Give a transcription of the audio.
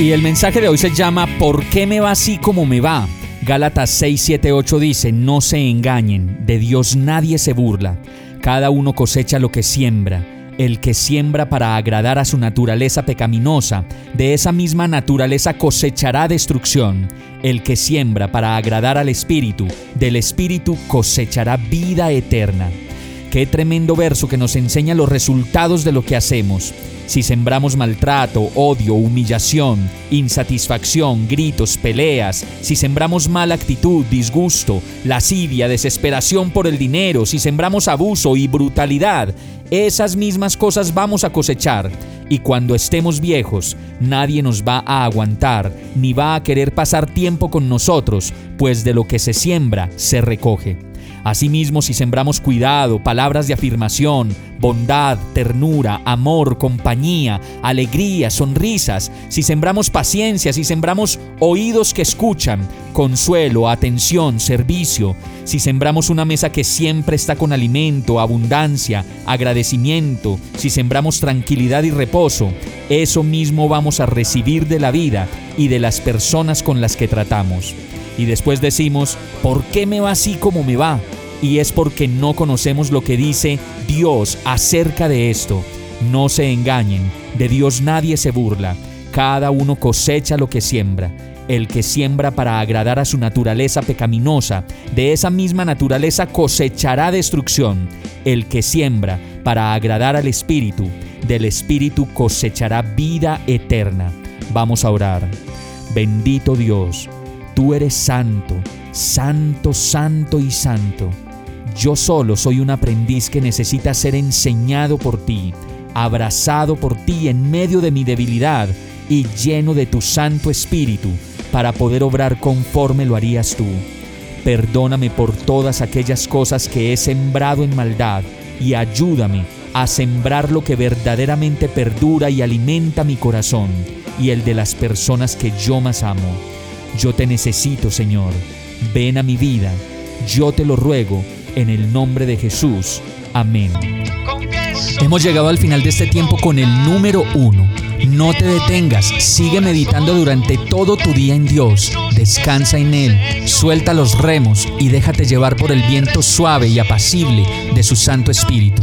Y el mensaje de hoy se llama ¿Por qué me va así como me va? Gálatas 6, 7, 8 dice, no se engañen, de Dios nadie se burla. Cada uno cosecha lo que siembra. El que siembra para agradar a su naturaleza pecaminosa, de esa misma naturaleza cosechará destrucción. El que siembra para agradar al Espíritu, del Espíritu cosechará vida eterna. Qué tremendo verso que nos enseña los resultados de lo que hacemos. Si sembramos maltrato, odio, humillación, insatisfacción, gritos, peleas, si sembramos mala actitud, disgusto, lascivia, desesperación por el dinero, si sembramos abuso y brutalidad, esas mismas cosas vamos a cosechar. Y cuando estemos viejos, nadie nos va a aguantar, ni va a querer pasar tiempo con nosotros, pues de lo que se siembra, se recoge. Asimismo, si sembramos cuidado, palabras de afirmación, bondad, ternura, amor, compañía, alegría, sonrisas, si sembramos paciencia, si sembramos oídos que escuchan, consuelo, atención, servicio, si sembramos una mesa que siempre está con alimento, abundancia, agradecimiento, si sembramos tranquilidad y reposo, eso mismo vamos a recibir de la vida y de las personas con las que tratamos. Y después decimos, ¿por qué me va así como me va? Y es porque no conocemos lo que dice Dios acerca de esto. No se engañen, de Dios nadie se burla. Cada uno cosecha lo que siembra. El que siembra para agradar a su naturaleza pecaminosa, de esa misma naturaleza cosechará destrucción. El que siembra para agradar al Espíritu, del Espíritu cosechará vida eterna. Vamos a orar. Bendito Dios Tú eres santo, santo, santo y santo. Yo solo soy un aprendiz que necesita ser enseñado por ti, abrazado por ti en medio de mi debilidad y lleno de tu Santo Espíritu para poder obrar conforme lo harías tú. Perdóname por todas aquellas cosas que he sembrado en maldad y ayúdame a sembrar lo que verdaderamente perdura y alimenta mi corazón y el de las personas que yo más amo. Yo te necesito, Señor. Ven a mi vida. Yo te lo ruego en el nombre de Jesús. Amén. Hemos llegado al final de este tiempo con el número uno. No te detengas, sigue meditando durante todo tu día en Dios, descansa en Él, suelta los remos y déjate llevar por el viento suave y apacible de su Santo Espíritu.